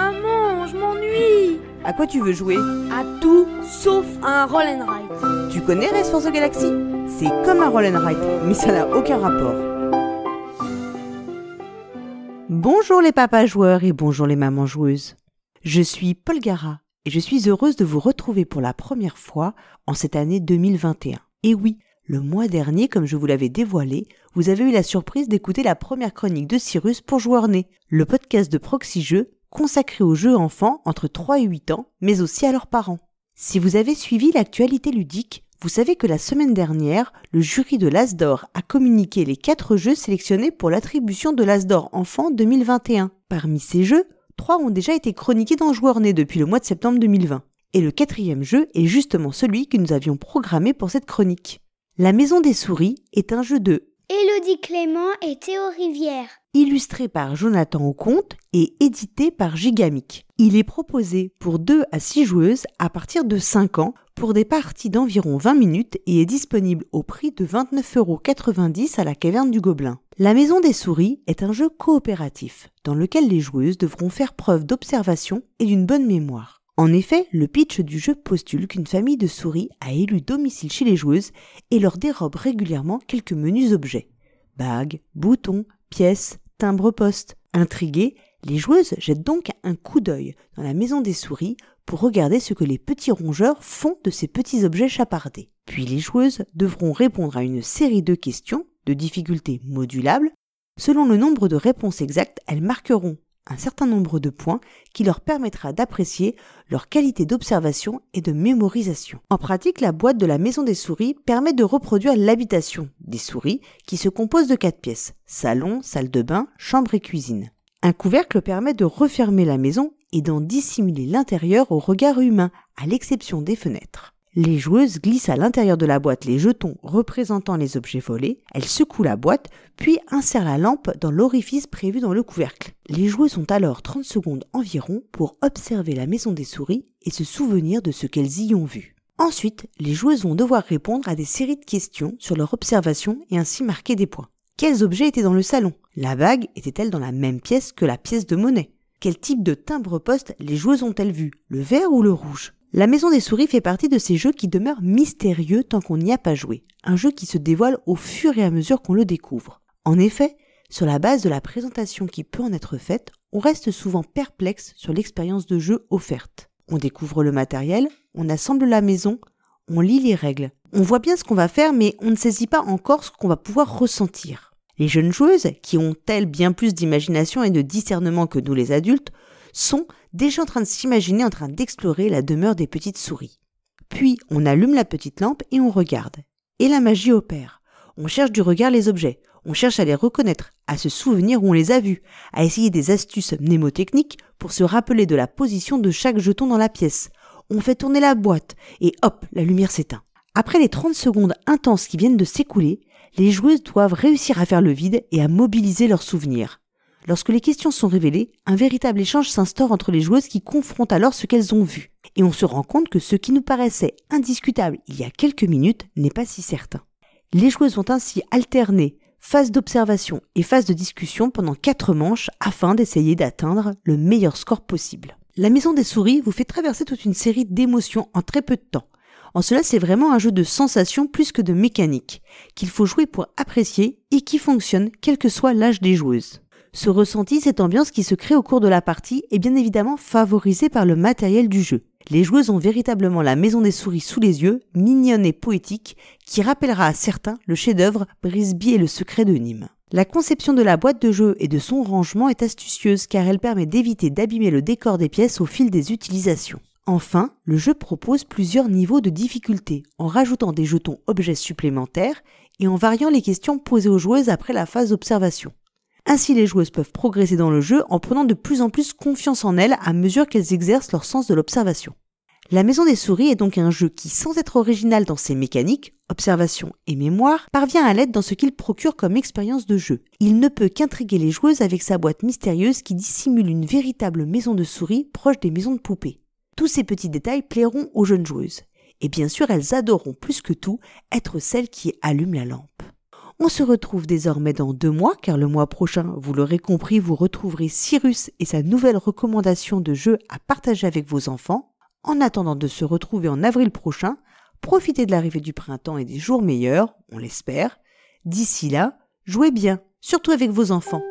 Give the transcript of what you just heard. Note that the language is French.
Maman, je m'ennuie À quoi tu veux jouer? À tout sauf à un roll and ride. Tu connais Race for the Galaxy? C'est comme un roll and ride, mais ça n'a aucun rapport. Bonjour les papas joueurs et bonjour les mamans joueuses. Je suis Paul Gara et je suis heureuse de vous retrouver pour la première fois en cette année 2021. Et oui, le mois dernier, comme je vous l'avais dévoilé, vous avez eu la surprise d'écouter la première chronique de Cyrus pour Joueurs Nés, le podcast de Proxy Jeux consacré aux jeux enfants entre 3 et 8 ans, mais aussi à leurs parents. Si vous avez suivi l'actualité ludique, vous savez que la semaine dernière, le jury de l'Asdor a communiqué les 4 jeux sélectionnés pour l'attribution de l'Asdor Enfant 2021. Parmi ces jeux, 3 ont déjà été chroniqués dans Joueurs Nés depuis le mois de septembre 2020. Et le quatrième jeu est justement celui que nous avions programmé pour cette chronique. La Maison des Souris est un jeu de Élodie Clément et Théo Rivière. Illustré par Jonathan Auconte et édité par Gigamic. Il est proposé pour 2 à 6 joueuses à partir de 5 ans pour des parties d'environ 20 minutes et est disponible au prix de 29,90€ à la caverne du Gobelin. La Maison des Souris est un jeu coopératif dans lequel les joueuses devront faire preuve d'observation et d'une bonne mémoire. En effet, le pitch du jeu postule qu'une famille de souris a élu domicile chez les joueuses et leur dérobe régulièrement quelques menus objets. Bagues, boutons, pièces, timbres-poste. Intriguées, les joueuses jettent donc un coup d'œil dans la maison des souris pour regarder ce que les petits rongeurs font de ces petits objets chapardés. Puis les joueuses devront répondre à une série de questions de difficulté modulables. Selon le nombre de réponses exactes, elles marqueront un certain nombre de points qui leur permettra d'apprécier leur qualité d'observation et de mémorisation. En pratique, la boîte de la maison des souris permet de reproduire l'habitation des souris qui se compose de quatre pièces salon, salle de bain, chambre et cuisine. Un couvercle permet de refermer la maison et d'en dissimuler l'intérieur au regard humain, à l'exception des fenêtres. Les joueuses glissent à l'intérieur de la boîte les jetons représentant les objets volés, elles secouent la boîte, puis insèrent la lampe dans l'orifice prévu dans le couvercle. Les joueuses ont alors 30 secondes environ pour observer la maison des souris et se souvenir de ce qu'elles y ont vu. Ensuite, les joueuses vont devoir répondre à des séries de questions sur leur observation et ainsi marquer des points. Quels objets étaient dans le salon? La bague était-elle dans la même pièce que la pièce de monnaie? Quel type de timbre-poste les joueuses ont-elles vu? Le vert ou le rouge? La Maison des Souris fait partie de ces jeux qui demeurent mystérieux tant qu'on n'y a pas joué, un jeu qui se dévoile au fur et à mesure qu'on le découvre. En effet, sur la base de la présentation qui peut en être faite, on reste souvent perplexe sur l'expérience de jeu offerte. On découvre le matériel, on assemble la maison, on lit les règles. On voit bien ce qu'on va faire, mais on ne saisit pas encore ce qu'on va pouvoir ressentir. Les jeunes joueuses, qui ont elles bien plus d'imagination et de discernement que nous les adultes, sont déjà en train de s'imaginer en train d'explorer la demeure des petites souris. Puis on allume la petite lampe et on regarde. Et la magie opère. On cherche du regard les objets, on cherche à les reconnaître, à se souvenir où on les a vus, à essayer des astuces mnémotechniques pour se rappeler de la position de chaque jeton dans la pièce. On fait tourner la boîte et hop, la lumière s'éteint. Après les 30 secondes intenses qui viennent de s'écouler, les joueuses doivent réussir à faire le vide et à mobiliser leurs souvenirs. Lorsque les questions sont révélées, un véritable échange s'instaure entre les joueuses qui confrontent alors ce qu'elles ont vu. Et on se rend compte que ce qui nous paraissait indiscutable il y a quelques minutes n'est pas si certain. Les joueuses vont ainsi alterner phase d'observation et phase de discussion pendant quatre manches afin d'essayer d'atteindre le meilleur score possible. La maison des souris vous fait traverser toute une série d'émotions en très peu de temps. En cela, c'est vraiment un jeu de sensations plus que de mécanique, qu'il faut jouer pour apprécier et qui fonctionne quel que soit l'âge des joueuses. Ce ressenti, cette ambiance qui se crée au cours de la partie est bien évidemment favorisée par le matériel du jeu. Les joueuses ont véritablement la maison des souris sous les yeux, mignonne et poétique, qui rappellera à certains le chef-d'œuvre Brisby et le secret de Nîmes. La conception de la boîte de jeu et de son rangement est astucieuse car elle permet d'éviter d'abîmer le décor des pièces au fil des utilisations. Enfin, le jeu propose plusieurs niveaux de difficulté en rajoutant des jetons objets supplémentaires et en variant les questions posées aux joueuses après la phase d'observation. Ainsi, les joueuses peuvent progresser dans le jeu en prenant de plus en plus confiance en elles à mesure qu'elles exercent leur sens de l'observation. La Maison des Souris est donc un jeu qui, sans être original dans ses mécaniques, observation et mémoire, parvient à l'aide dans ce qu'il procure comme expérience de jeu. Il ne peut qu'intriguer les joueuses avec sa boîte mystérieuse qui dissimule une véritable maison de souris proche des maisons de poupées. Tous ces petits détails plairont aux jeunes joueuses. Et bien sûr, elles adoreront plus que tout être celles qui allument la lampe. On se retrouve désormais dans deux mois, car le mois prochain, vous l'aurez compris, vous retrouverez Cyrus et sa nouvelle recommandation de jeu à partager avec vos enfants. En attendant de se retrouver en avril prochain, profitez de l'arrivée du printemps et des jours meilleurs, on l'espère. D'ici là, jouez bien, surtout avec vos enfants.